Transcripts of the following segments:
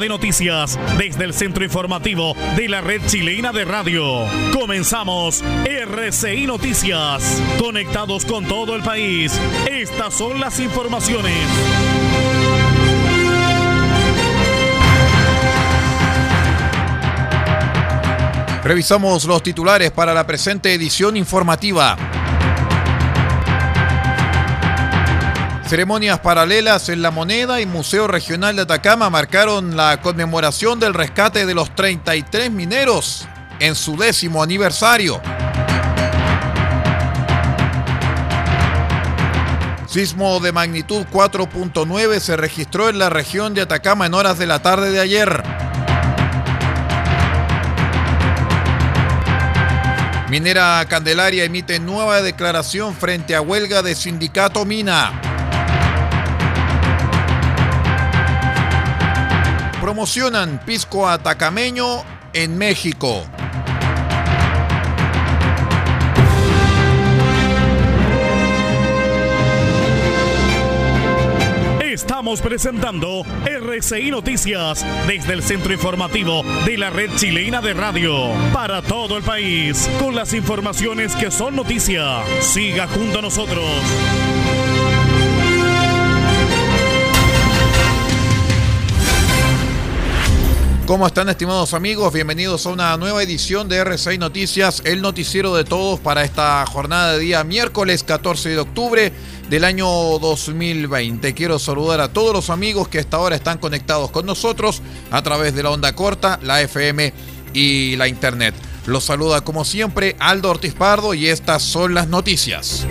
De noticias desde el centro informativo de la red chilena de radio. Comenzamos RCI Noticias. Conectados con todo el país. Estas son las informaciones. Revisamos los titulares para la presente edición informativa. Ceremonias paralelas en La Moneda y Museo Regional de Atacama marcaron la conmemoración del rescate de los 33 mineros en su décimo aniversario. Sismo de magnitud 4.9 se registró en la región de Atacama en horas de la tarde de ayer. Minera Candelaria emite nueva declaración frente a huelga de sindicato Mina. Promocionan pisco atacameño en México. Estamos presentando RCI Noticias desde el centro informativo de la red chilena de radio para todo el país con las informaciones que son noticia. Siga junto a nosotros. ¿Cómo están estimados amigos? Bienvenidos a una nueva edición de R6 Noticias, el noticiero de todos para esta jornada de día miércoles 14 de octubre del año 2020. Quiero saludar a todos los amigos que hasta ahora están conectados con nosotros a través de la onda corta, la FM y la internet. Los saluda como siempre Aldo Ortiz Pardo y estas son las noticias.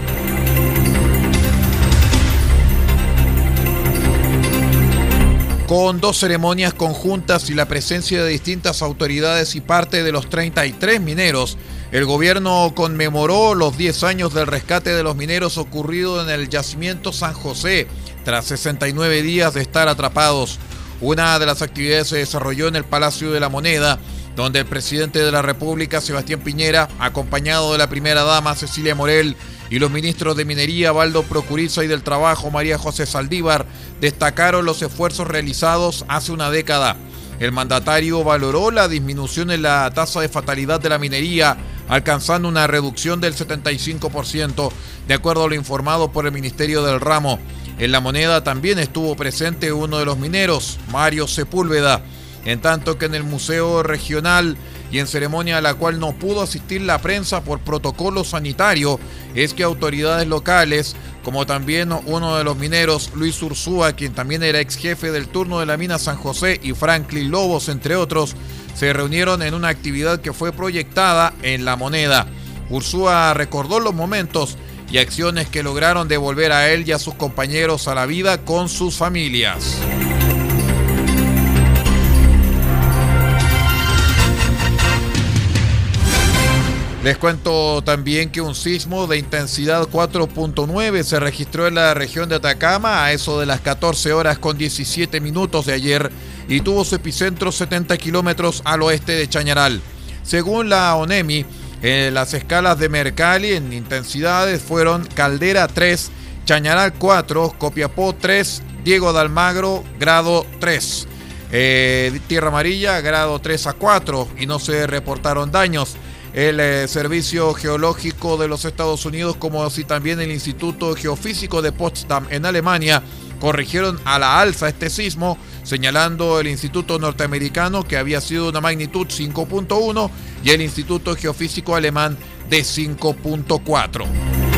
Con dos ceremonias conjuntas y la presencia de distintas autoridades y parte de los 33 mineros, el gobierno conmemoró los 10 años del rescate de los mineros ocurrido en el yacimiento San José, tras 69 días de estar atrapados. Una de las actividades se desarrolló en el Palacio de la Moneda, donde el presidente de la República, Sebastián Piñera, acompañado de la primera dama Cecilia Morel, y los ministros de Minería, Baldo Procuriza y del Trabajo, María José Saldívar, destacaron los esfuerzos realizados hace una década. El mandatario valoró la disminución en la tasa de fatalidad de la minería, alcanzando una reducción del 75%, de acuerdo a lo informado por el Ministerio del Ramo. En la moneda también estuvo presente uno de los mineros, Mario Sepúlveda, en tanto que en el Museo Regional y en ceremonia a la cual no pudo asistir la prensa por protocolo sanitario, es que autoridades locales, como también uno de los mineros, Luis Ursúa, quien también era ex jefe del turno de la mina San José, y Franklin Lobos, entre otros, se reunieron en una actividad que fue proyectada en la moneda. Ursúa recordó los momentos y acciones que lograron devolver a él y a sus compañeros a la vida con sus familias. Les cuento también que un sismo de intensidad 4.9 se registró en la región de Atacama a eso de las 14 horas con 17 minutos de ayer y tuvo su epicentro 70 kilómetros al oeste de Chañaral. Según la ONEMI, eh, las escalas de Mercalli en intensidades fueron Caldera 3, Chañaral 4, Copiapó 3, Diego de Almagro grado 3. Eh, Tierra Amarilla grado 3 a 4 y no se reportaron daños el eh, Servicio Geológico de los Estados Unidos, como así también el Instituto Geofísico de Potsdam en Alemania, corrigieron a la alza este sismo, señalando el Instituto Norteamericano que había sido una magnitud 5.1 y el Instituto Geofísico Alemán de 5.4.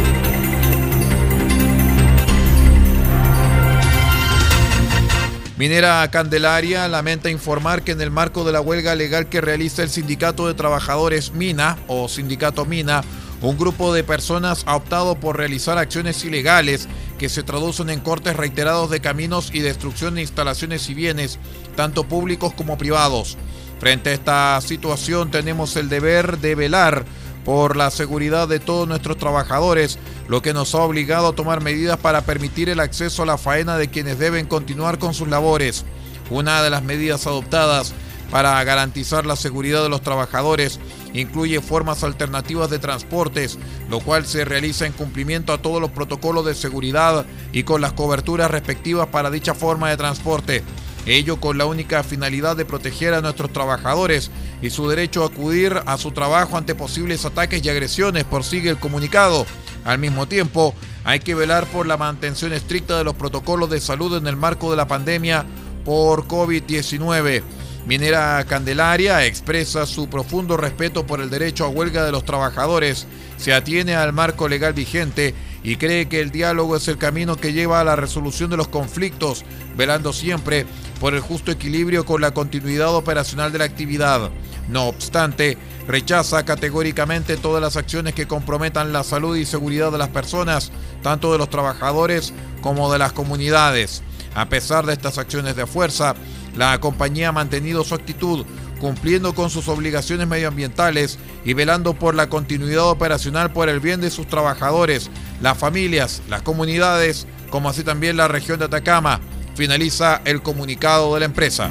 Minera Candelaria lamenta informar que en el marco de la huelga legal que realiza el Sindicato de Trabajadores Mina o Sindicato Mina, un grupo de personas ha optado por realizar acciones ilegales que se traducen en cortes reiterados de caminos y destrucción de instalaciones y bienes, tanto públicos como privados. Frente a esta situación tenemos el deber de velar por la seguridad de todos nuestros trabajadores, lo que nos ha obligado a tomar medidas para permitir el acceso a la faena de quienes deben continuar con sus labores. Una de las medidas adoptadas para garantizar la seguridad de los trabajadores incluye formas alternativas de transportes, lo cual se realiza en cumplimiento a todos los protocolos de seguridad y con las coberturas respectivas para dicha forma de transporte. Ello con la única finalidad de proteger a nuestros trabajadores y su derecho a acudir a su trabajo ante posibles ataques y agresiones, por sigue el comunicado. Al mismo tiempo, hay que velar por la mantención estricta de los protocolos de salud en el marco de la pandemia por COVID-19. Minera Candelaria expresa su profundo respeto por el derecho a huelga de los trabajadores, se atiene al marco legal vigente y cree que el diálogo es el camino que lleva a la resolución de los conflictos, velando siempre por el justo equilibrio con la continuidad operacional de la actividad. No obstante, rechaza categóricamente todas las acciones que comprometan la salud y seguridad de las personas, tanto de los trabajadores como de las comunidades. A pesar de estas acciones de fuerza, la compañía ha mantenido su actitud, cumpliendo con sus obligaciones medioambientales y velando por la continuidad operacional por el bien de sus trabajadores, las familias, las comunidades, como así también la región de Atacama. Finaliza el comunicado de la empresa.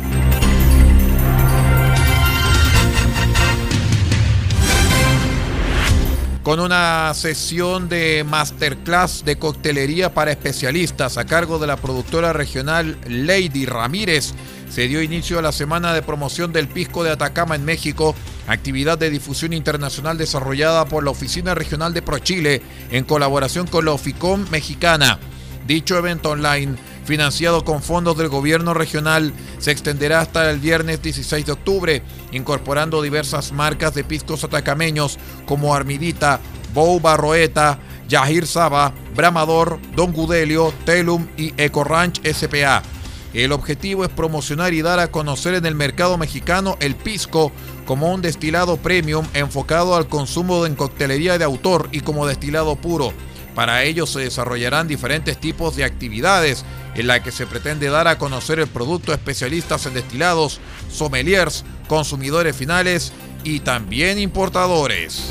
con una sesión de masterclass de coctelería para especialistas a cargo de la productora regional Lady Ramírez. Se dio inicio a la semana de promoción del Pisco de Atacama en México, actividad de difusión internacional desarrollada por la Oficina Regional de ProChile en colaboración con la Oficom mexicana. Dicho evento online financiado con fondos del gobierno regional, se extenderá hasta el viernes 16 de octubre, incorporando diversas marcas de piscos atacameños como Armidita, Bou Barroeta, Yahir Saba, Bramador, Don Gudelio, Telum y Eco Ranch SPA. El objetivo es promocionar y dar a conocer en el mercado mexicano el pisco como un destilado premium enfocado al consumo en coctelería de autor y como destilado puro. Para ello se desarrollarán diferentes tipos de actividades en la que se pretende dar a conocer el producto a especialistas en destilados, sommeliers, consumidores finales y también importadores.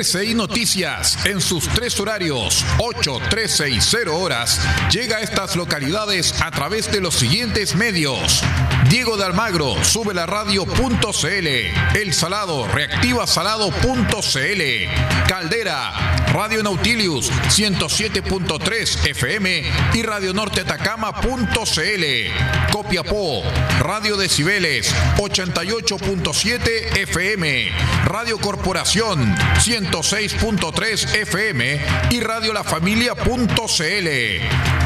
RCI Noticias, en sus tres horarios, 8, 13 y 0 horas, llega a estas localidades a través de los siguientes medios. Diego de Almagro, sube la radio.cl. El Salado, reactiva salado.cl. Caldera, Radio Nautilius 107.3 FM y Radio Norte Atacama.cl. Copiapó, Radio Decibeles 88.7 FM. Radio Corporación 106.3 FM y Radio La Familia.cl.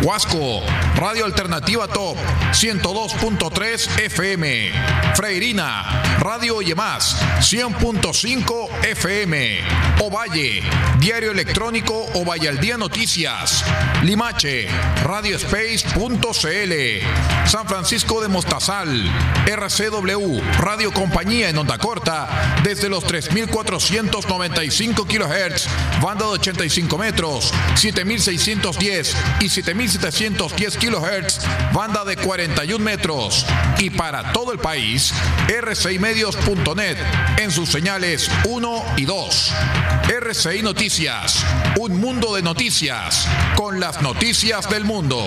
Huasco, Radio Alternativa Top 102.3 FM. Freirina, Radio Más 100.5 FM. Ovalle, Diario Electrónico al Día Noticias. Limache, Radiospace.cl. San Francisco de Mostazal, RCW, Radio Compañía en onda corta, desde los 3495 kHz, banda de 85 metros, 7610 y 7710 kHz, banda de 41 metros y para todo el país, rcimedios.net en sus señales 1 y 2. RCI Noticias, un mundo de noticias con las noticias del mundo.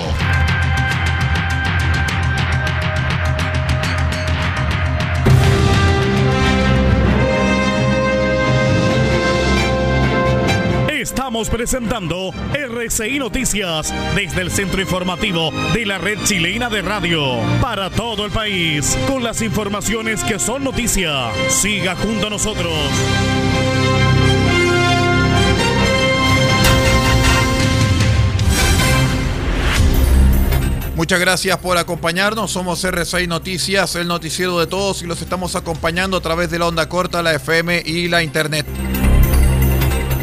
Estamos presentando RCI Noticias desde el centro informativo de la red chilena de radio para todo el país con las informaciones que son noticia. Siga junto a nosotros. Muchas gracias por acompañarnos. Somos R6 Noticias, el noticiero de todos y los estamos acompañando a través de la onda corta, la FM y la Internet.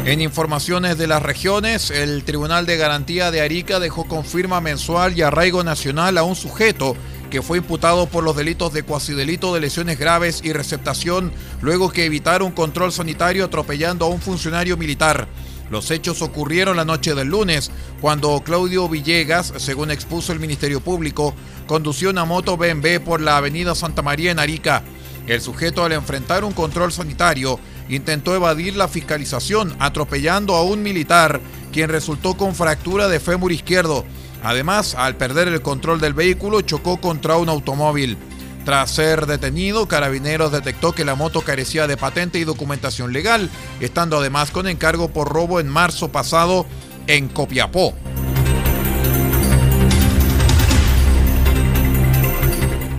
En informaciones de las regiones, el Tribunal de Garantía de Arica dejó con firma mensual y arraigo nacional a un sujeto que fue imputado por los delitos de cuasidelito de lesiones graves y receptación luego que evitaron control sanitario atropellando a un funcionario militar. Los hechos ocurrieron la noche del lunes, cuando Claudio Villegas, según expuso el Ministerio Público, condució una moto BMW por la avenida Santa María en Arica. El sujeto al enfrentar un control sanitario intentó evadir la fiscalización atropellando a un militar quien resultó con fractura de fémur izquierdo. Además, al perder el control del vehículo chocó contra un automóvil. Tras ser detenido, Carabineros detectó que la moto carecía de patente y documentación legal, estando además con encargo por robo en marzo pasado en Copiapó.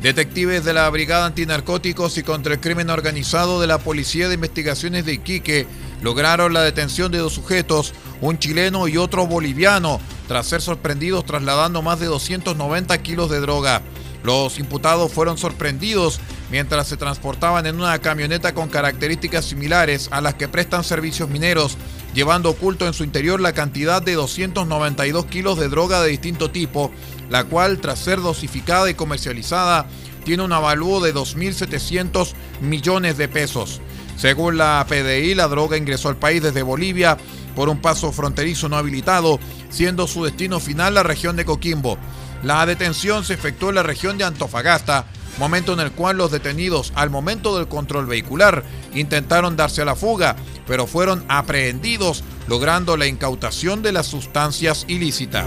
Detectives de la Brigada Antinarcóticos y contra el Crimen Organizado de la Policía de Investigaciones de Iquique lograron la detención de dos sujetos, un chileno y otro boliviano, tras ser sorprendidos trasladando más de 290 kilos de droga. Los imputados fueron sorprendidos mientras se transportaban en una camioneta con características similares a las que prestan servicios mineros, llevando oculto en su interior la cantidad de 292 kilos de droga de distinto tipo, la cual, tras ser dosificada y comercializada, tiene un avalúo de 2.700 millones de pesos. Según la PDI, la droga ingresó al país desde Bolivia por un paso fronterizo no habilitado, siendo su destino final la región de Coquimbo. La detención se efectuó en la región de Antofagasta, momento en el cual los detenidos al momento del control vehicular intentaron darse a la fuga, pero fueron aprehendidos, logrando la incautación de las sustancias ilícitas.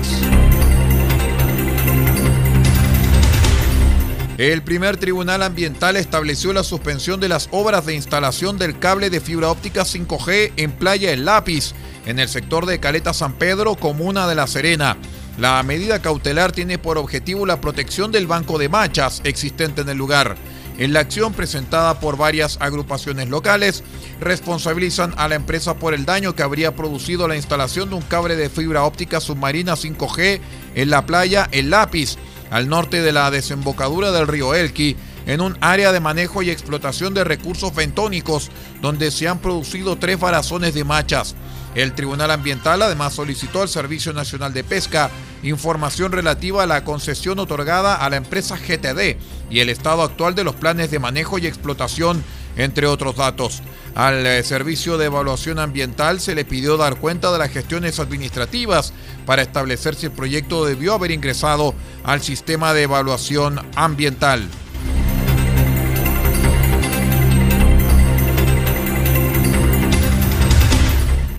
El primer tribunal ambiental estableció la suspensión de las obras de instalación del cable de fibra óptica 5G en Playa El Lápiz, en el sector de Caleta San Pedro, comuna de La Serena. La medida cautelar tiene por objetivo la protección del banco de machas existente en el lugar. En la acción presentada por varias agrupaciones locales, responsabilizan a la empresa por el daño que habría producido la instalación de un cable de fibra óptica submarina 5G en la playa El Lápiz, al norte de la desembocadura del río Elqui, en un área de manejo y explotación de recursos bentónicos, donde se han producido tres varazones de machas. El Tribunal Ambiental además solicitó al Servicio Nacional de Pesca información relativa a la concesión otorgada a la empresa GTD y el estado actual de los planes de manejo y explotación, entre otros datos. Al eh, Servicio de Evaluación Ambiental se le pidió dar cuenta de las gestiones administrativas para establecer si el proyecto debió haber ingresado al sistema de evaluación ambiental.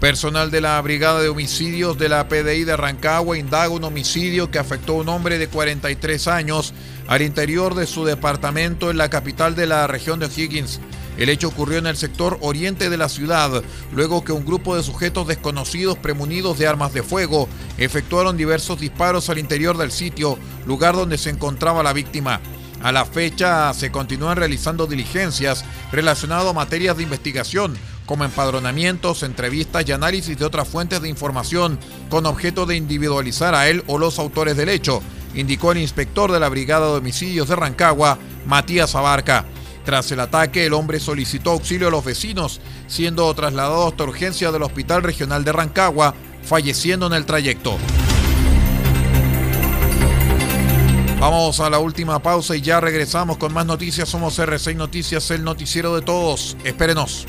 Personal de la Brigada de Homicidios de la PDI de Rancagua indaga un homicidio que afectó a un hombre de 43 años al interior de su departamento en la capital de la región de O'Higgins. El hecho ocurrió en el sector oriente de la ciudad, luego que un grupo de sujetos desconocidos premunidos de armas de fuego efectuaron diversos disparos al interior del sitio, lugar donde se encontraba la víctima. A la fecha se continúan realizando diligencias relacionadas a materias de investigación, como empadronamientos, entrevistas y análisis de otras fuentes de información con objeto de individualizar a él o los autores del hecho, indicó el inspector de la Brigada de Homicidios de Rancagua, Matías Abarca. Tras el ataque, el hombre solicitó auxilio a los vecinos, siendo trasladado hasta urgencia del Hospital Regional de Rancagua, falleciendo en el trayecto. Vamos a la última pausa y ya regresamos con más noticias. Somos R6 Noticias, el noticiero de todos. Espérenos.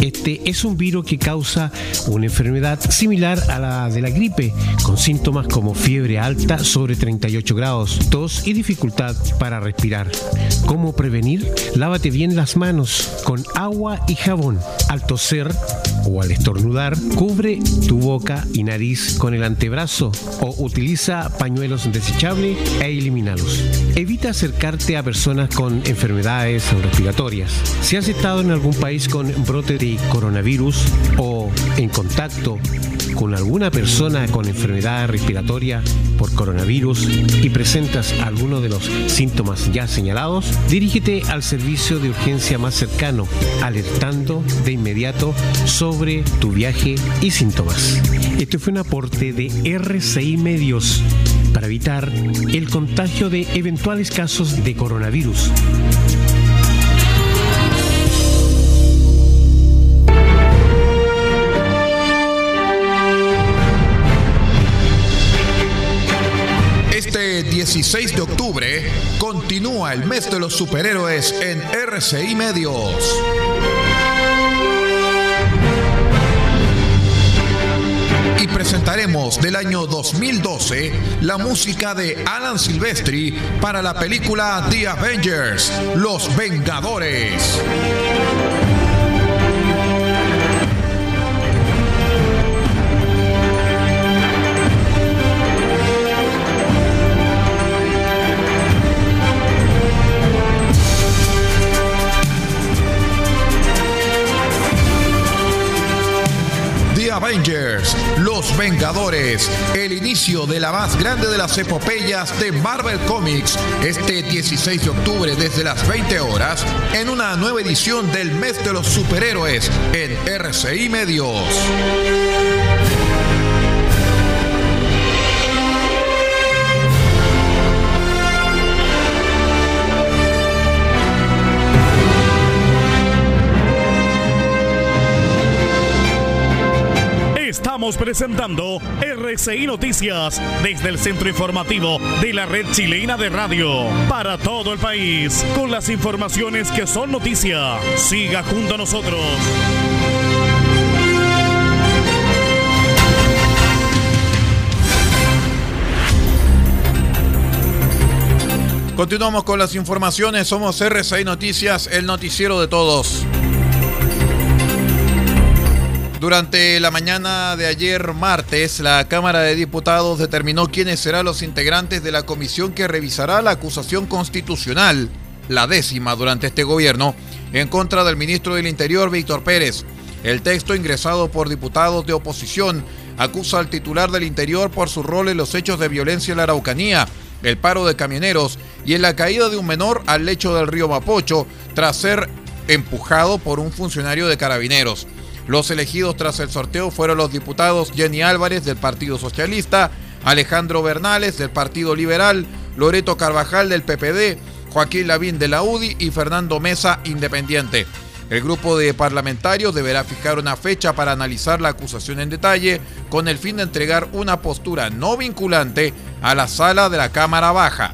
este es un virus que causa una enfermedad similar a la de la gripe, con síntomas como fiebre alta sobre 38 grados, tos y dificultad para respirar. ¿Cómo prevenir? Lávate bien las manos con agua y jabón. Al toser o al estornudar, cubre tu boca y nariz con el antebrazo o utiliza pañuelos desechables e elimínalos. Evita acercarte a personas con enfermedades respiratorias. Si has estado en algún país con brote de coronavirus o en contacto con alguna persona con enfermedad respiratoria por coronavirus y presentas alguno de los síntomas ya señalados, dirígete al servicio de urgencia más cercano, alertando de inmediato sobre tu viaje y síntomas. Este fue un aporte de RCI Medios para evitar el contagio de eventuales casos de coronavirus. Este 16 de octubre continúa el mes de los superhéroes en RCI Medios. Presentaremos del año 2012 la música de Alan Silvestri para la película The Avengers, Los Vengadores. Avengers, Los Vengadores, el inicio de la más grande de las epopeyas de Marvel Comics, este 16 de octubre desde las 20 horas, en una nueva edición del mes de los superhéroes en RCI Medios. Presentando RCI Noticias desde el centro informativo de la red chilena de radio para todo el país con las informaciones que son noticia. Siga junto a nosotros. Continuamos con las informaciones. Somos RCI Noticias, el noticiero de todos. Durante la mañana de ayer martes, la Cámara de Diputados determinó quiénes serán los integrantes de la comisión que revisará la acusación constitucional, la décima durante este gobierno, en contra del ministro del Interior, Víctor Pérez. El texto ingresado por diputados de oposición acusa al titular del Interior por su rol en los hechos de violencia en la Araucanía, el paro de camioneros y en la caída de un menor al lecho del río Mapocho tras ser empujado por un funcionario de carabineros. Los elegidos tras el sorteo fueron los diputados Jenny Álvarez del Partido Socialista, Alejandro Bernales del Partido Liberal, Loreto Carvajal del PPD, Joaquín Lavín de la UDI y Fernando Mesa Independiente. El grupo de parlamentarios deberá fijar una fecha para analizar la acusación en detalle con el fin de entregar una postura no vinculante a la sala de la Cámara Baja.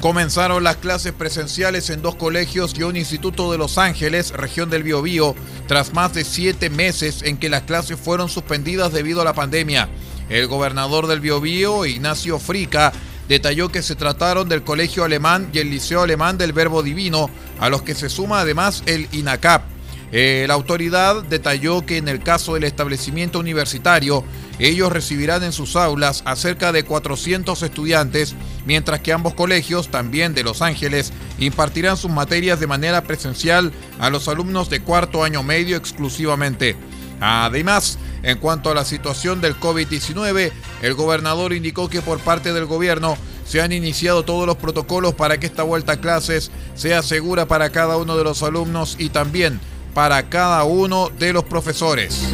Comenzaron las clases presenciales en dos colegios y un instituto de Los Ángeles, región del Biobío, tras más de siete meses en que las clases fueron suspendidas debido a la pandemia. El gobernador del Biobío, Ignacio Frica, detalló que se trataron del Colegio Alemán y el Liceo Alemán del Verbo Divino, a los que se suma además el INACAP. Eh, la autoridad detalló que en el caso del establecimiento universitario, ellos recibirán en sus aulas a cerca de 400 estudiantes, mientras que ambos colegios, también de Los Ángeles, impartirán sus materias de manera presencial a los alumnos de cuarto año medio exclusivamente. Además, en cuanto a la situación del COVID-19, el gobernador indicó que por parte del gobierno se han iniciado todos los protocolos para que esta vuelta a clases sea segura para cada uno de los alumnos y también para cada uno de los profesores.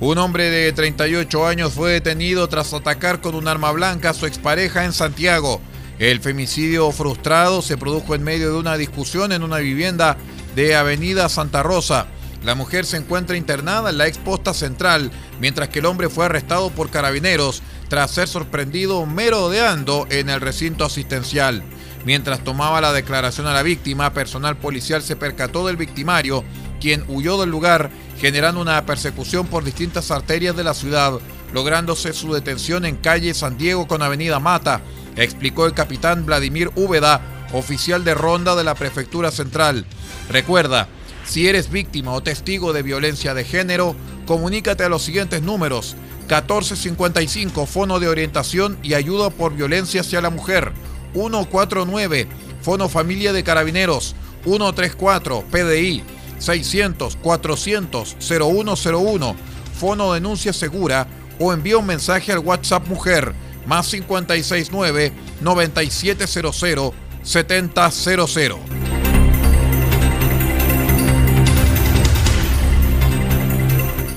Un hombre de 38 años fue detenido tras atacar con un arma blanca a su expareja en Santiago. El femicidio frustrado se produjo en medio de una discusión en una vivienda de Avenida Santa Rosa. La mujer se encuentra internada en la exposta central, mientras que el hombre fue arrestado por carabineros tras ser sorprendido merodeando en el recinto asistencial. Mientras tomaba la declaración a la víctima, personal policial se percató del victimario, quien huyó del lugar, generando una persecución por distintas arterias de la ciudad, lográndose su detención en calle San Diego con Avenida Mata, explicó el capitán Vladimir Úbeda, oficial de ronda de la Prefectura Central. Recuerda, si eres víctima o testigo de violencia de género, comunícate a los siguientes números. 1455, Fono de Orientación y Ayuda por Violencia hacia la Mujer. 149, Fono Familia de Carabineros, 134, PDI, 600 400 0101, Fono Denuncia Segura o envía un mensaje al WhatsApp Mujer más 569 9700 7000.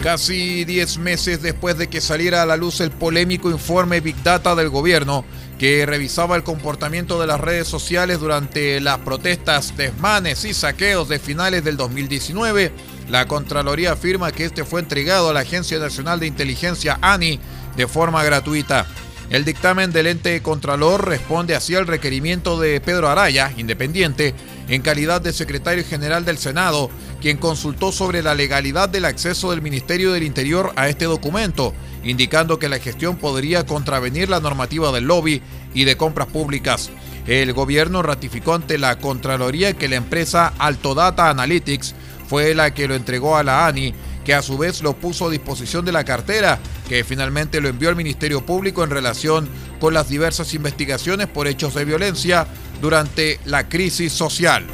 Casi 10 meses después de que saliera a la luz el polémico informe Big Data del gobierno, que revisaba el comportamiento de las redes sociales durante las protestas, desmanes y saqueos de finales del 2019, la Contraloría afirma que este fue entregado a la Agencia Nacional de Inteligencia ANI de forma gratuita. El dictamen del ente Contralor responde así al requerimiento de Pedro Araya, independiente, en calidad de secretario general del Senado, quien consultó sobre la legalidad del acceso del Ministerio del Interior a este documento indicando que la gestión podría contravenir la normativa del lobby y de compras públicas. El gobierno ratificó ante la Contraloría que la empresa Altodata Analytics fue la que lo entregó a la ANI, que a su vez lo puso a disposición de la cartera, que finalmente lo envió al Ministerio Público en relación con las diversas investigaciones por hechos de violencia durante la crisis social.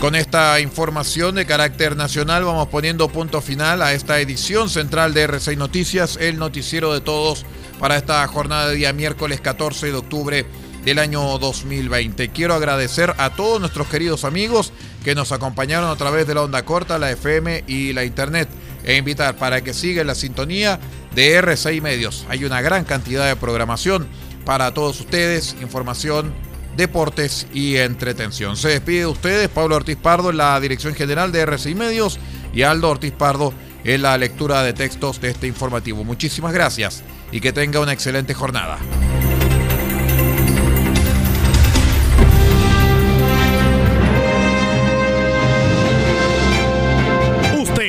Con esta información de carácter nacional vamos poniendo punto final a esta edición central de R6 Noticias, el noticiero de todos para esta jornada de día miércoles 14 de octubre del año 2020. Quiero agradecer a todos nuestros queridos amigos que nos acompañaron a través de la onda corta, la FM y la internet e invitar para que sigan la sintonía de R6 Medios. Hay una gran cantidad de programación para todos ustedes, información deportes y entretención. Se despide de ustedes Pablo Ortiz Pardo en la dirección general de RCI Medios y Aldo Ortiz Pardo en la lectura de textos de este informativo. Muchísimas gracias y que tenga una excelente jornada.